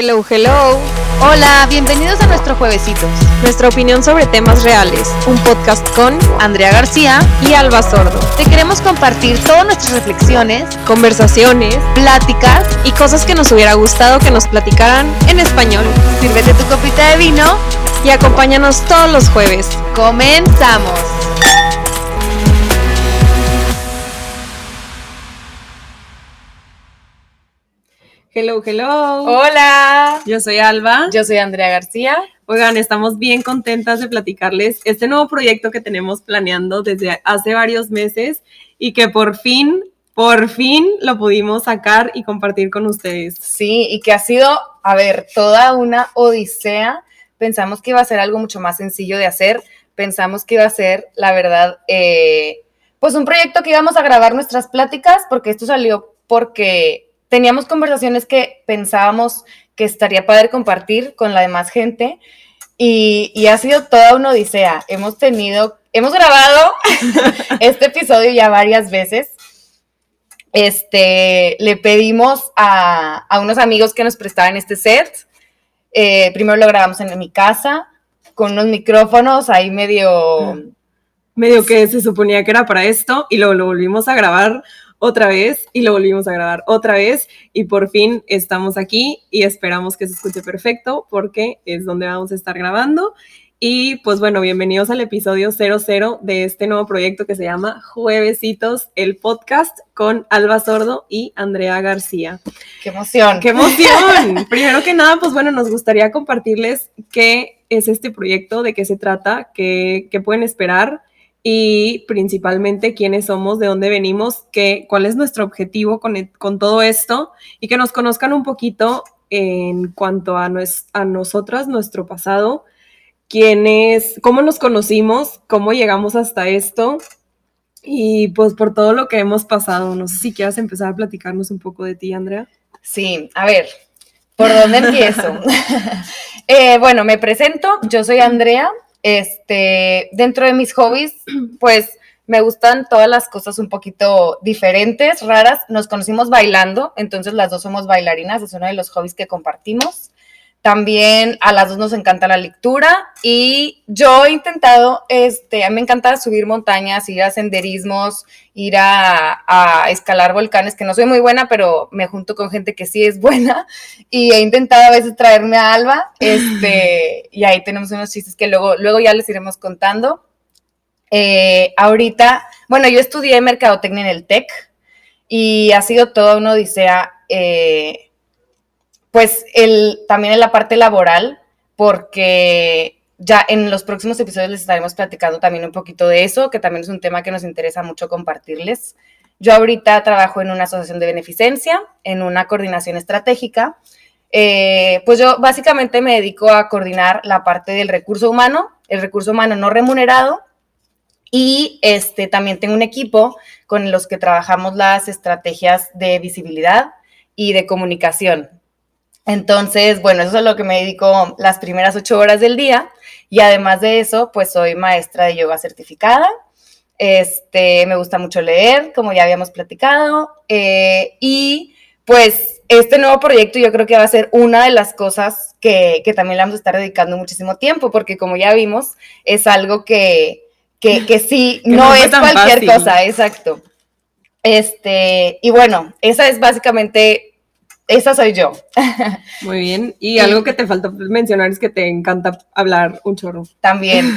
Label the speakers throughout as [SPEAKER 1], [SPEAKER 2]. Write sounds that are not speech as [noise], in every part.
[SPEAKER 1] Hello, hello.
[SPEAKER 2] Hola, bienvenidos a nuestro Juevesitos.
[SPEAKER 1] Nuestra opinión sobre temas reales. Un podcast con
[SPEAKER 2] Andrea García
[SPEAKER 1] y Alba Sordo.
[SPEAKER 2] Te queremos compartir todas nuestras reflexiones,
[SPEAKER 1] conversaciones,
[SPEAKER 2] pláticas
[SPEAKER 1] y cosas que nos hubiera gustado que nos platicaran en español.
[SPEAKER 2] Sírvete tu copita de vino
[SPEAKER 1] y acompáñanos todos los jueves.
[SPEAKER 2] Comenzamos.
[SPEAKER 1] Hello, hello.
[SPEAKER 2] Hola.
[SPEAKER 1] Yo soy Alba.
[SPEAKER 2] Yo soy Andrea García.
[SPEAKER 1] Oigan, estamos bien contentas de platicarles este nuevo proyecto que tenemos planeando desde hace varios meses y que por fin, por fin lo pudimos sacar y compartir con ustedes.
[SPEAKER 2] Sí, y que ha sido, a ver, toda una odisea. Pensamos que iba a ser algo mucho más sencillo de hacer. Pensamos que iba a ser, la verdad, eh, pues un proyecto que íbamos a grabar nuestras pláticas, porque esto salió porque teníamos conversaciones que pensábamos que estaría padre compartir con la demás gente y, ha sido toda una odisea. Hemos tenido, hemos grabado [laughs] este episodio ya varias veces. Este, le pedimos a, unos amigos que nos prestaban este set. Eh, primero lo grabamos en mi casa con unos micrófonos ahí medio...
[SPEAKER 1] Medio que se suponía que era para esto y lo volvimos a grabar otra vez y lo volvimos a grabar otra vez y por fin estamos aquí y esperamos que se escuche perfecto porque es donde vamos a estar grabando. Y pues bueno, bienvenidos al episodio 00 de este nuevo proyecto que se llama Juevesitos, el podcast con Alba Sordo y Andrea García.
[SPEAKER 2] ¡Qué emoción!
[SPEAKER 1] ¡Qué emoción! [laughs] Primero que nada, pues bueno, nos gustaría compartirles qué es este proyecto, de qué se trata, qué, qué pueden esperar y principalmente quiénes somos, de dónde venimos, qué, cuál es nuestro objetivo con, con todo esto y que nos conozcan un poquito en cuanto a, a nosotras, nuestro pasado, quiénes, cómo nos conocimos, cómo llegamos hasta esto y pues por todo lo que hemos pasado. No sé si quieras empezar a platicarnos un poco de ti, Andrea.
[SPEAKER 2] Sí, a ver, ¿por dónde empiezo? [laughs] [laughs] Eh, bueno, me presento, yo soy Andrea, este, dentro de mis hobbies, [clears throat] pues me gustan todas las cosas un poquito diferentes, raras. Nos conocimos bailando, entonces las dos somos bailarinas, es uno de los hobbies que compartimos. También a las dos nos encanta la lectura y yo he intentado, este, a mí me encanta subir montañas, ir a senderismos, ir a, escalar volcanes, que no soy muy buena, pero me junto con gente que sí es buena [laughs] y he intentado a veces traerme a Alba, este, [laughs] y ahí tenemos unos chistes que luego, luego ya les iremos contando. Eh, ahorita, bueno, yo estudié mercadotecnia en el TEC y ha sido toda una odisea. Eh, pues el, también en la parte laboral, porque ya en los próximos episodios les estaremos platicando también un poquito de eso, que también es un tema que nos interesa mucho compartirles. Yo ahorita trabajo en una asociación de beneficencia, en una coordinación estratégica. Eh, pues yo básicamente me dedico a coordinar la parte del recurso humano, el recurso humano no remunerado, y este, también tengo un equipo con los que trabajamos las estrategias de visibilidad y de comunicación. Entonces, bueno, eso es a lo que me dedico las primeras ocho horas del día. Y además de eso, pues soy maestra de yoga certificada. Este, me gusta mucho leer, como ya habíamos platicado. Eh, y pues este nuevo proyecto yo creo que va a ser una de las cosas que, también le vamos a estar dedicando muchísimo tiempo, porque como ya vimos, es algo que, que, sí, [laughs] no, es cualquier cosa, exacto. Este, y bueno, esa es básicamente esa soy yo. [laughs]
[SPEAKER 1] Muy bien. Y algo que te faltó mencionar es que te encanta hablar un chorro.
[SPEAKER 2] También.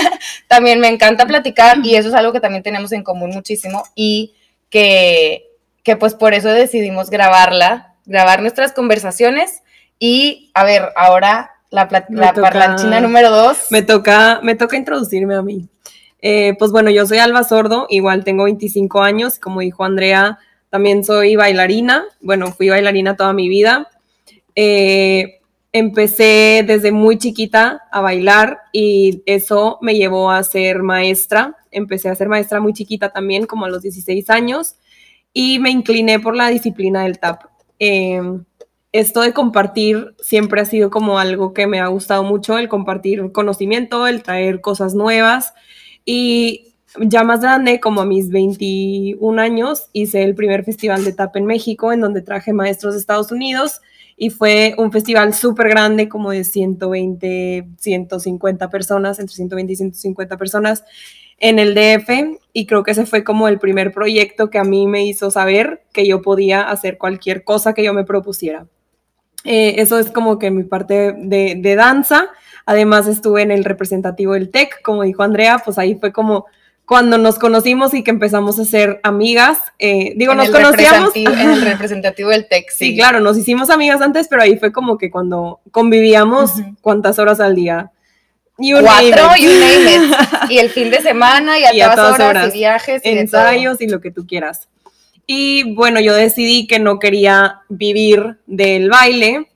[SPEAKER 2] [laughs] también me encanta platicar y eso es algo que también tenemos en común muchísimo y que, que pues por eso decidimos grabarla, grabar nuestras conversaciones y a ver, ahora la, la parlanchina número dos.
[SPEAKER 1] Me toca, me toca introducirme a mí. Eh, pues bueno, yo soy Alba Sordo, igual tengo 25 años, como dijo Andrea, también soy bailarina, bueno, fui bailarina toda mi vida. Eh, empecé desde muy chiquita a bailar y eso me llevó a ser maestra. Empecé a ser maestra muy chiquita también, como a los 16 años, y me incliné por la disciplina del tap. Eh, esto de compartir siempre ha sido como algo que me ha gustado mucho, el compartir conocimiento, el traer cosas nuevas. Y ya más grande, como a mis 21 años, hice el primer festival de tap en México, en donde traje maestros de Estados Unidos y fue un festival súper grande, como de 120, 150 personas, entre 120 y 150 personas en el DF y creo que ese fue como el primer proyecto que a mí me hizo saber que yo podía hacer cualquier cosa que yo me propusiera. Eh, eso es como que mi parte de, de danza. Además estuve en el representativo del TEC, como dijo Andrea, pues ahí fue como cuando nos conocimos y que empezamos a ser amigas. Eh, digo, nos conocíamos.
[SPEAKER 2] En el representativo del TEC,
[SPEAKER 1] sí. claro, nos hicimos amigas antes, pero ahí fue como que cuando convivíamos, ¿cuántas horas al día?
[SPEAKER 2] Cuatro, y [laughs] Y el fin de semana y a, todas, horas, y viajes.
[SPEAKER 1] Y ensayos y lo que tú quieras. Y bueno, yo decidí que no quería vivir del baile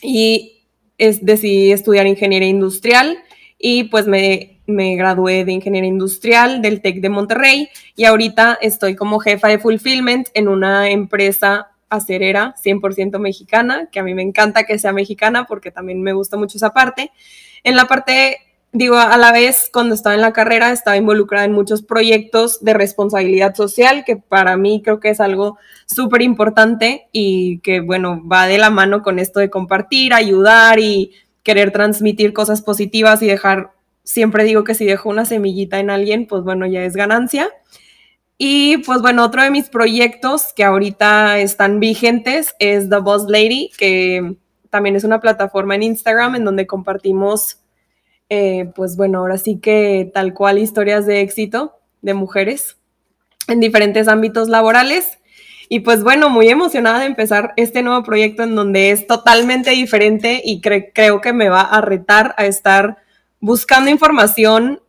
[SPEAKER 1] y es, decidí estudiar ingeniería industrial y pues me me gradué de ingeniería industrial del TEC de Monterrey y ahorita estoy como jefa de fulfillment en una empresa acerera 100% mexicana, que a mí me encanta que sea mexicana porque también me gusta mucho esa parte. En la parte, digo, a la vez, cuando estaba en la carrera, estaba involucrada en muchos proyectos de responsabilidad social, que para mí creo que es algo súper importante y que, bueno, va de la mano con esto de compartir, ayudar y querer transmitir cosas positivas y dejar siempre digo que si dejo una semillita en alguien, pues bueno, ya es ganancia. Y pues bueno, otro de mis proyectos que ahorita están vigentes es The Boss Lady, que también es una plataforma en Instagram en donde compartimos, eh, pues bueno, ahora sí que tal cual historias de éxito de mujeres en diferentes ámbitos laborales. Y pues bueno, muy emocionada de empezar este nuevo proyecto en donde es totalmente diferente y creo que me va a retar a estar buscando información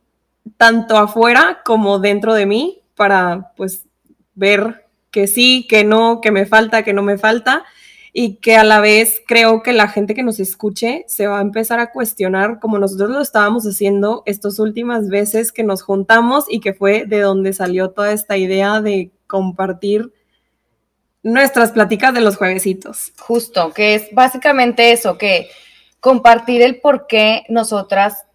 [SPEAKER 1] tanto afuera como dentro de mí para pues ver que sí, que no, que me falta, que no me falta y que a la vez creo que la gente que nos escuche se va a empezar a cuestionar como nosotros lo estábamos haciendo estas últimas veces que nos juntamos y que fue de donde salió toda esta idea de compartir nuestras pláticas de los juevesitos.
[SPEAKER 2] Justo, que es básicamente eso, que compartir el por qué nosotras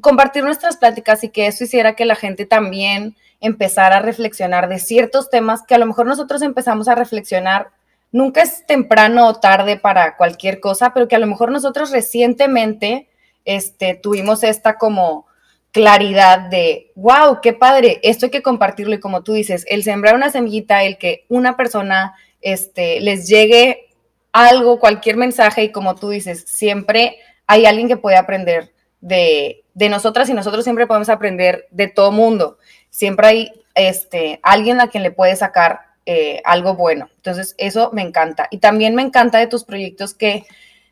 [SPEAKER 2] compartir nuestras pláticas y que eso hiciera que la gente también empezara a reflexionar de ciertos temas que a lo mejor nosotros empezamos a reflexionar. Nunca es temprano o tarde para cualquier cosa, pero que a lo mejor nosotros recientemente este, tuvimos esta como claridad de, wow, qué padre, esto hay que compartirlo y como tú dices, el sembrar una semillita, el que una persona este, les llegue algo, cualquier mensaje y como tú dices, siempre hay alguien que puede aprender de, de nosotras y nosotros siempre podemos aprender de todo mundo. Siempre hay este, alguien a quien le puede sacar eh, algo bueno. Entonces, eso me encanta. Y también me encanta de tus proyectos que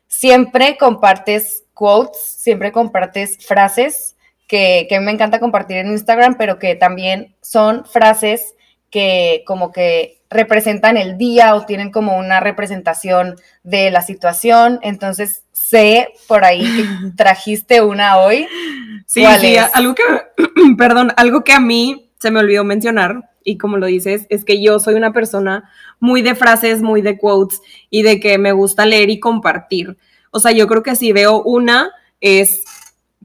[SPEAKER 2] siempre compartes quotes, siempre compartes frases que, que me encanta compartir en Instagram, pero que también son frases que como que representan el día o tienen como una representación de la situación. Entonces, sé por ahí que [laughs] trajiste una hoy.
[SPEAKER 1] Sí, sí algo que, [clears throat] perdón, algo que a mí se me olvidó mencionar, y como lo dices, es que yo soy una persona muy de frases, muy de quotes y de que me gusta leer y compartir. O sea, yo creo que si veo una, es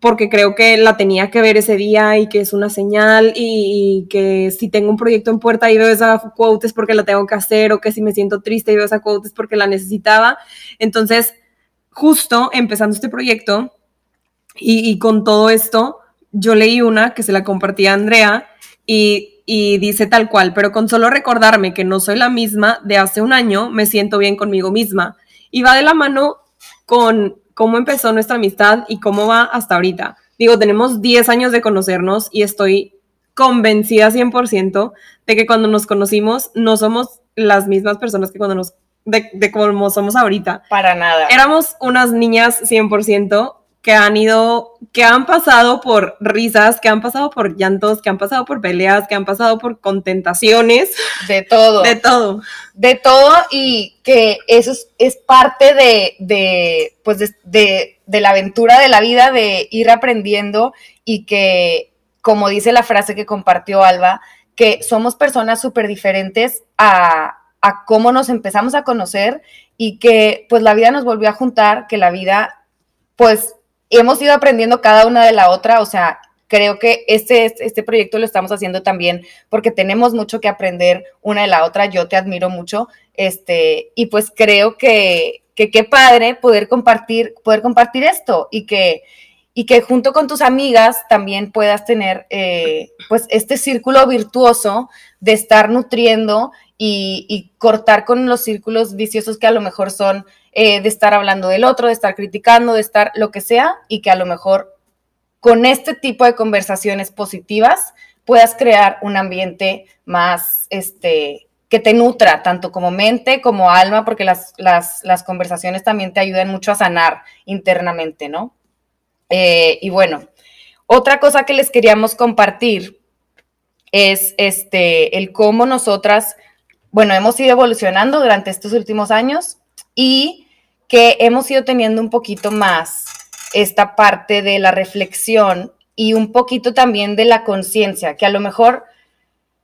[SPEAKER 1] porque creo que la tenía que ver ese día y que es una señal y, que si tengo un proyecto en puerta y veo esa quote es porque la tengo que hacer o que si me siento triste y veo esa quote es porque la necesitaba. Entonces, justo empezando este proyecto y, con todo esto, yo leí una que se la compartí a Andrea y, y dice tal cual, pero con solo recordarme que no soy la misma de hace un año, me siento bien conmigo misma. Y va de la mano con cómo empezó nuestra amistad y cómo va hasta ahorita. Digo, tenemos 10 años de conocernos y estoy convencida 100% de que cuando nos conocimos no somos las mismas personas que cuando nos, de, de como somos ahorita.
[SPEAKER 2] Para nada.
[SPEAKER 1] Éramos unas niñas 100%, que han ido, que han pasado por risas, que han pasado por llantos, que han pasado por peleas, que han pasado por contentaciones.
[SPEAKER 2] De todo.
[SPEAKER 1] De todo.
[SPEAKER 2] De todo y que eso es, parte de, de pues de, de, la aventura de la vida, de ir aprendiendo y que, como dice la frase que compartió Alba, que somos personas súper diferentes a, a cómo nos empezamos a conocer y que pues la vida nos volvió a juntar, que la vida pues hemos ido aprendiendo cada una de la otra, o sea, creo que este, este proyecto lo estamos haciendo también porque tenemos mucho que aprender una de la otra. Yo te admiro mucho, este, y pues creo que, que qué padre poder compartir, poder compartir esto y que, y que junto con tus amigas también puedas tener eh, pues este círculo virtuoso de estar nutriendo y, cortar con los círculos viciosos que a lo mejor son eh, de estar hablando del otro, de estar criticando, de estar lo que sea y que a lo mejor con este tipo de conversaciones positivas puedas crear un ambiente más, este, que te nutra tanto como mente como alma, porque las, las conversaciones también te ayudan mucho a sanar internamente, ¿no? Eh, y bueno, otra cosa que les queríamos compartir es este, el cómo nosotras, bueno, hemos ido evolucionando durante estos últimos años y que hemos ido teniendo un poquito más esta parte de la reflexión y un poquito también de la conciencia, que a lo mejor,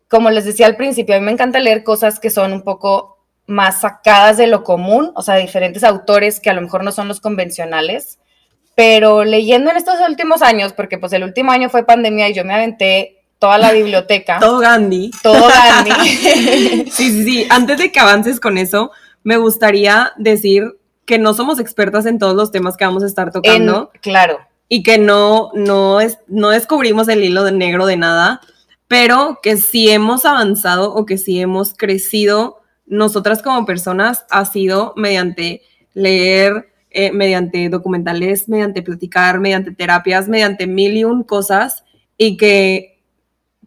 [SPEAKER 2] como les decía al principio, a mí me encanta leer cosas que son un poco más sacadas de lo común, o sea, diferentes autores que a lo mejor no son los convencionales, pero leyendo en estos últimos años, porque pues el último año fue pandemia y yo me aventé toda la biblioteca.
[SPEAKER 1] todo Gandhi.
[SPEAKER 2] Todo Gandhi. [laughs]
[SPEAKER 1] sí, sí, sí. Antes de que avances con eso, me gustaría decir que no somos expertas en todos los temas que vamos a estar tocando.
[SPEAKER 2] claro.
[SPEAKER 1] Y que no, no, es, no descubrimos el hilo de negro de nada, pero que si hemos avanzado o que si hemos crecido nosotras como personas ha sido mediante leer, eh, mediante documentales, mediante platicar, mediante terapias, mediante mil y un cosas y que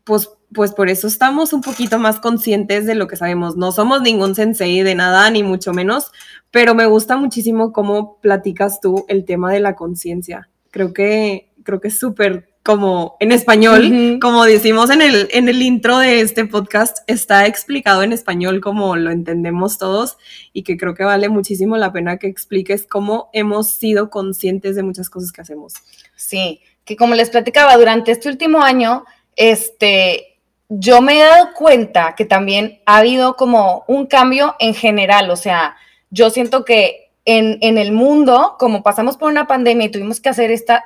[SPEAKER 1] pues, pues por eso estamos un poquito más conscientes de lo que sabemos. No somos ningún sensei de nada, ni mucho menos, pero me gusta muchísimo cómo platicas tú el tema de la conciencia. Creo que, creo que es súper como en español, como decimos en el, en el intro de este podcast, está explicado en español como lo entendemos todos y que creo que vale muchísimo la pena que expliques cómo hemos sido conscientes de muchas cosas que hacemos.
[SPEAKER 2] Sí, que como les platicaba, durante este último año, este, yo me he dado cuenta que también ha habido como un cambio en general, o sea, yo siento que en, en el mundo, como pasamos por una pandemia y tuvimos que hacer esta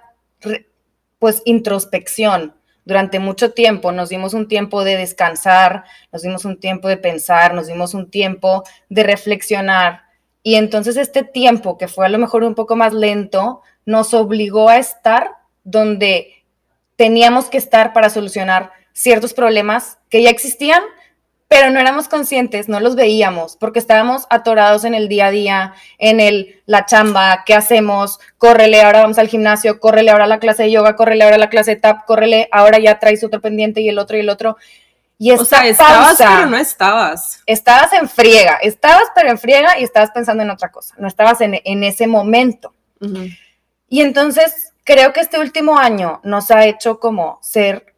[SPEAKER 2] pues introspección. Durante mucho tiempo nos dimos un tiempo de descansar, nos dimos un tiempo de pensar, nos dimos un tiempo de reflexionar. Y entonces este tiempo, que fue a lo mejor un poco más lento, nos obligó a estar donde teníamos que estar para solucionar ciertos problemas que ya existían, pero no éramos conscientes, no los veíamos, porque estábamos atorados en el día a día, en el, la chamba, ¿qué hacemos? Córrele, ahora vamos al gimnasio, córrele ahora a la clase de yoga, córrele ahora a la clase de tap, córrele, ahora ya traes otro pendiente y el otro y el otro. Y esta o sea,
[SPEAKER 1] estabas, pero no estabas.
[SPEAKER 2] Estabas en friega, estabas, pero en friega y estabas pensando en otra cosa, no estabas en, en ese momento. Y entonces, creo que este último año nos ha hecho como ser,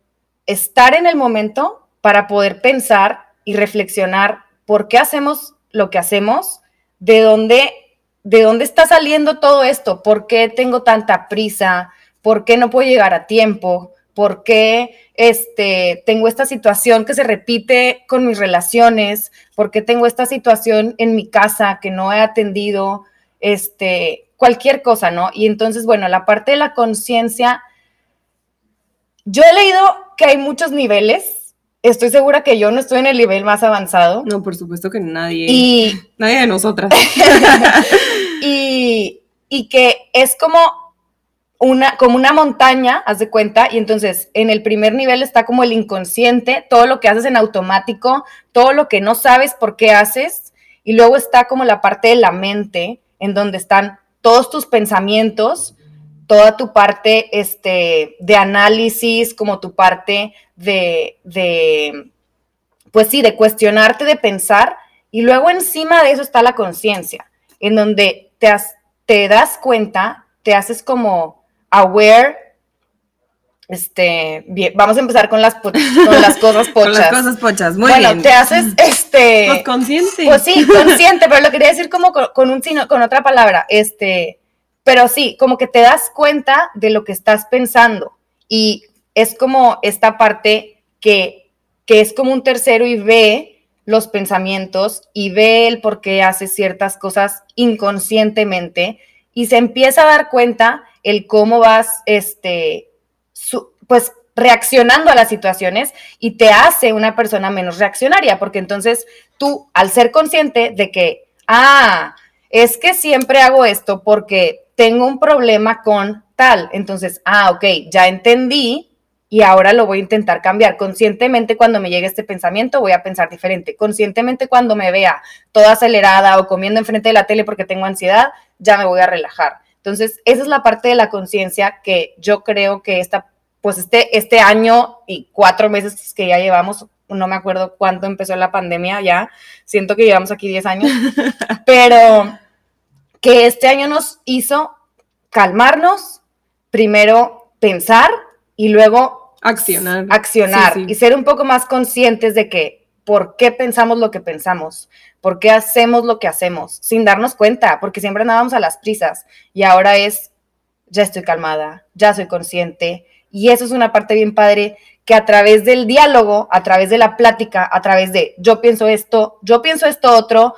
[SPEAKER 2] estar en el momento para poder pensar y reflexionar por qué hacemos lo que hacemos, de dónde, de dónde está saliendo todo esto, por qué tengo tanta prisa, por qué no puedo llegar a tiempo, por qué este, tengo esta situación que se repite con mis relaciones, por qué tengo esta situación en mi casa que no he atendido, este, cualquier cosa, ¿no? Y entonces, bueno, la parte de la conciencia, yo he leído que hay muchos niveles estoy segura que yo no estoy en el nivel más avanzado.
[SPEAKER 1] No, por supuesto que nadie. Y, [laughs] nadie de nosotras. [laughs]
[SPEAKER 2] y, y, que es como una, como una montaña, haz de cuenta, y entonces en el primer nivel está como el inconsciente, todo lo que haces en automático, todo lo que no sabes por qué haces, y luego está como la parte de la mente, en donde están todos tus pensamientos, toda tu parte este, de análisis, como tu parte de, de, pues sí, de cuestionarte, de pensar, y luego encima de eso está la conciencia, en donde te, te das cuenta, te haces como aware, este, vamos a empezar con las, con las cosas pochas. [laughs] con
[SPEAKER 1] las cosas pochas, muy
[SPEAKER 2] bueno, te haces, [laughs] este...
[SPEAKER 1] Pues consciente.
[SPEAKER 2] Pues sí, consciente, pero lo quería decir como con, con un con otra palabra, este, pero sí, como que te das cuenta de lo que estás pensando y es como esta parte que, que es como un tercero y ve los pensamientos y ve el por qué hace ciertas cosas inconscientemente y se empieza a dar cuenta el cómo vas, este, pues reaccionando a las situaciones y te hace una persona menos reaccionaria, porque entonces tú, al ser consciente de que, ah, es que siempre hago esto porque tengo un problema con tal, entonces, ah, ok, ya entendí y ahora lo voy a intentar cambiar. Conscientemente cuando me llegue este pensamiento voy a pensar diferente. Conscientemente cuando me vea toda acelerada o comiendo enfrente de la tele porque tengo ansiedad, ya me voy a relajar. Entonces, esa es la parte de la conciencia que yo creo que esta, pues este, este año y cuatro meses que ya llevamos, no me acuerdo cuándo empezó la pandemia ya, siento que llevamos aquí 10 años, [laughs] pero que este año nos hizo calmarnos, primero pensar y luego
[SPEAKER 1] Accionar.
[SPEAKER 2] Accionar y ser un poco más conscientes de que por qué pensamos lo que pensamos, por qué hacemos lo que hacemos, sin darnos cuenta, porque siempre andábamos a las prisas y ahora es, ya estoy calmada, ya soy consciente. Y eso es una parte bien padre que a través del diálogo, a través de la plática, a través de yo pienso esto, yo pienso esto otro,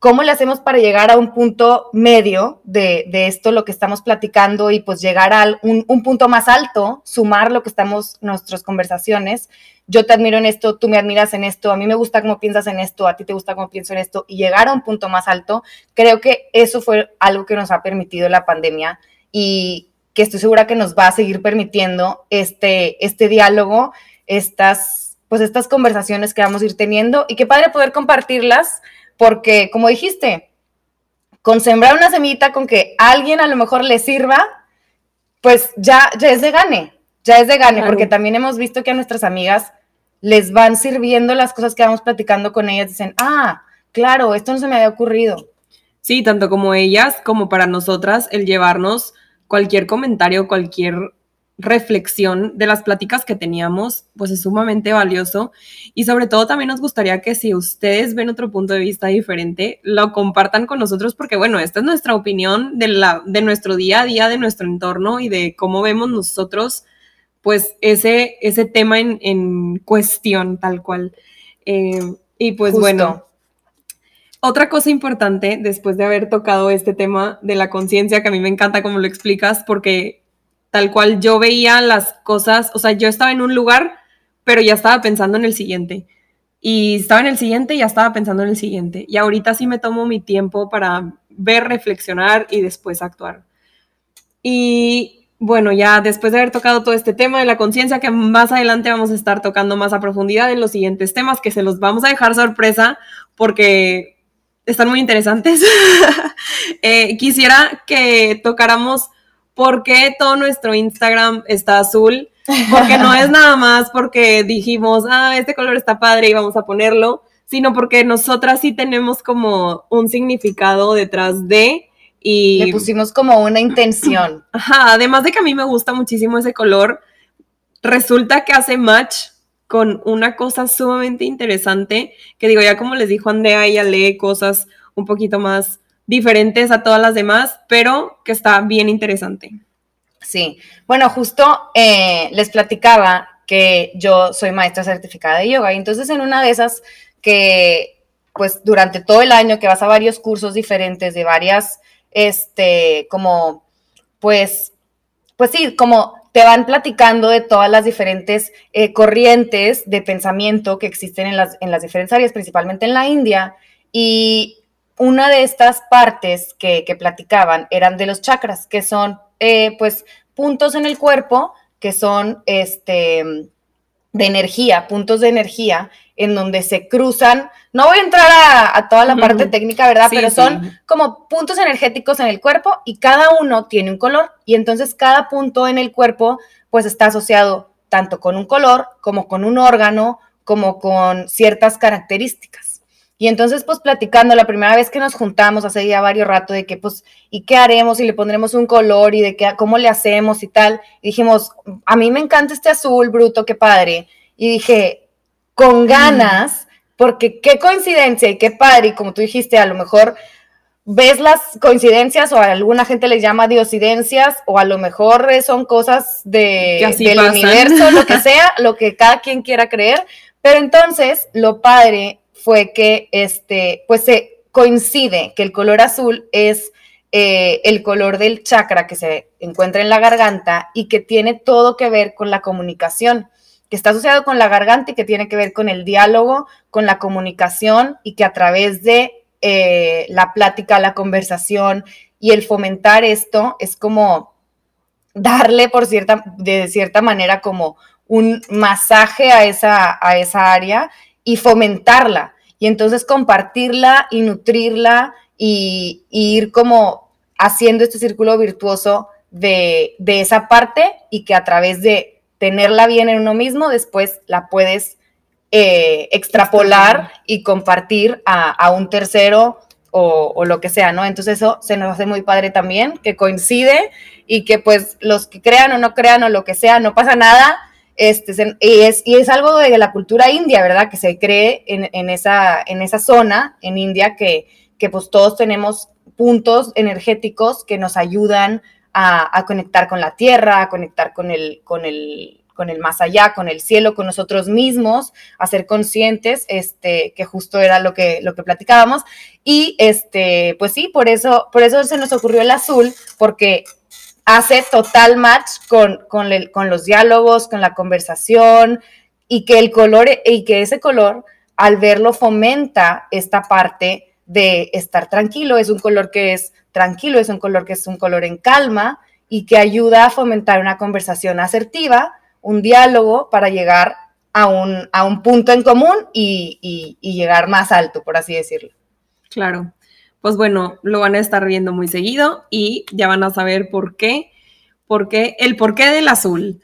[SPEAKER 2] ¿Cómo le hacemos para llegar a un punto medio de, esto, lo que estamos platicando y pues llegar a un, punto más alto, sumar lo que estamos, nuestras conversaciones? Yo te admiro en esto, tú me admiras en esto, a mí me gusta cómo piensas en esto, a ti te gusta cómo pienso en esto y llegar a un punto más alto, creo que eso fue algo que nos ha permitido la pandemia y que estoy segura que nos va a seguir permitiendo este, este diálogo, estas, pues estas conversaciones que vamos a ir teniendo y qué padre poder compartirlas porque, como dijiste, con sembrar una semillita con que alguien a lo mejor le sirva, pues ya, ya es de gane, ya es de gane, porque también hemos visto que a nuestras amigas les van sirviendo las cosas que vamos platicando con ellas, dicen, ah, claro, esto no se me había ocurrido.
[SPEAKER 1] Sí, tanto como ellas como para nosotras, el llevarnos cualquier comentario, cualquier reflexión de las pláticas que teníamos, pues es sumamente valioso. Y sobre todo también nos gustaría que si ustedes ven otro punto de vista diferente, lo compartan con nosotros porque, bueno, esta es nuestra opinión de, la, de nuestro día a día, de nuestro entorno y de cómo vemos nosotros, pues, ese, ese tema en, cuestión, tal cual. Eh, y pues bueno. Otra cosa importante, después de haber tocado este tema de la conciencia, que a mí me encanta cómo lo explicas, porque tal cual yo veía las cosas, o sea, yo estaba en un lugar, pero ya estaba pensando en el siguiente. Y estaba en el siguiente ya estaba pensando en el siguiente. Y ahorita sí me tomo mi tiempo para ver, reflexionar y después actuar. Y bueno, ya después de haber tocado todo este tema de la conciencia, que más adelante vamos a estar tocando más a profundidad en los siguientes temas, que se los vamos a dejar sorpresa porque están muy interesantes. [laughs] Eh, quisiera que tocáramos por qué todo nuestro Instagram está azul, porque no es nada más porque dijimos, ah, este color está padre y vamos a ponerlo, sino porque nosotras sí tenemos como un significado detrás de y...
[SPEAKER 2] Le pusimos como una intención.
[SPEAKER 1] Ajá, además de que a mí me gusta muchísimo ese color, resulta que hace match con una cosa sumamente interesante, que digo, ya como les dijo Andrea, ella lee cosas un poquito más diferentes a todas las demás, pero que está bien interesante.
[SPEAKER 2] Sí, bueno, justo eh, les platicaba que yo soy maestra certificada de yoga y entonces en una de esas que pues durante todo el año que vas a varios cursos diferentes de varias, este, como, pues, pues sí, como te van platicando de todas las diferentes eh, corrientes de pensamiento que existen en las, en las diferentes áreas, principalmente en la India, y una de estas partes que, platicaban eran de los chakras, que son eh, pues puntos en el cuerpo que son este, de energía, puntos de energía en donde se cruzan. No voy a entrar a, toda la parte técnica, ¿verdad? Pero son como puntos energéticos en el cuerpo y cada uno tiene un color y entonces cada punto en el cuerpo pues está asociado tanto con un color como con un órgano como con ciertas características. Y entonces, pues platicando, la primera vez que nos juntamos hace ya varios rato de que, pues, ¿y qué haremos? Y le pondremos un color y de qué, cómo le hacemos y tal. Y dijimos, a mí me encanta este azul bruto, qué padre. Y dije, con ganas, porque qué coincidencia y qué padre. Y como tú dijiste, a lo mejor ves las coincidencias o a alguna gente les llama diosidencias o a lo mejor son cosas de, del universo, lo que [laughs] sea, lo que cada quien quiera creer. Pero entonces, lo padre fue que este, pues se coincide que el color azul es eh, el color del chakra que se encuentra en la garganta y que tiene todo que ver con la comunicación, que está asociado con la garganta y que tiene que ver con el diálogo, con la comunicación y que a través de eh, la plática, la conversación y el fomentar esto es como darle por cierta, de cierta manera como un masaje a esa, a esa área y fomentarla. Y entonces compartirla y nutrirla y, ir como haciendo este círculo virtuoso de, esa parte y que a través de tenerla bien en uno mismo, después la puedes eh, extrapolar y compartir a, un tercero o, o, lo que sea, ¿no? Entonces eso se nos hace muy padre también, que coincide y que pues los que crean o no crean o lo que sea, no pasa nada, este, y, es, y es algo de la cultura india, ¿verdad? Que se cree en, esa, en esa zona, en India, que, que pues todos tenemos puntos energéticos que nos ayudan a, conectar con la tierra, a conectar con el, con el, con el más allá, con el cielo, con nosotros mismos, a ser conscientes, este, que justo era lo que, lo que platicábamos. Y este, pues sí, por eso, por eso se nos ocurrió el azul, porque hace total match con, con, los diálogos, con la conversación y que el color y que ese color al verlo fomenta esta parte de estar tranquilo, es un color que es tranquilo, es un color que es un color en calma y que ayuda a fomentar una conversación asertiva, un diálogo para llegar a un, a un punto en común y, y llegar más alto, por así decirlo.
[SPEAKER 1] Claro pues bueno, lo van a estar viendo muy seguido y ya van a saber por qué, por qué, el porqué del azul.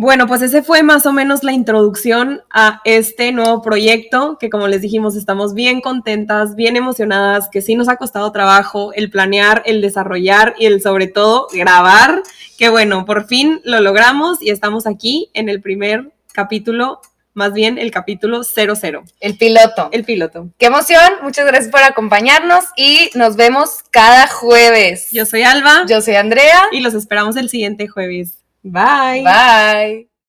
[SPEAKER 1] Bueno, pues ese fue más o menos la introducción a este nuevo proyecto que como les dijimos estamos bien contentas, bien emocionadas, que sí nos ha costado trabajo el planear, el desarrollar y el sobre todo grabar, que bueno, por fin lo logramos y estamos aquí en el primer capítulo más bien el capítulo 00.
[SPEAKER 2] El piloto.
[SPEAKER 1] El piloto.
[SPEAKER 2] Qué emoción, muchas gracias por acompañarnos y nos vemos cada jueves.
[SPEAKER 1] Yo soy Alba.
[SPEAKER 2] Yo soy Andrea.
[SPEAKER 1] Y los esperamos el siguiente jueves. Bye.
[SPEAKER 2] Bye.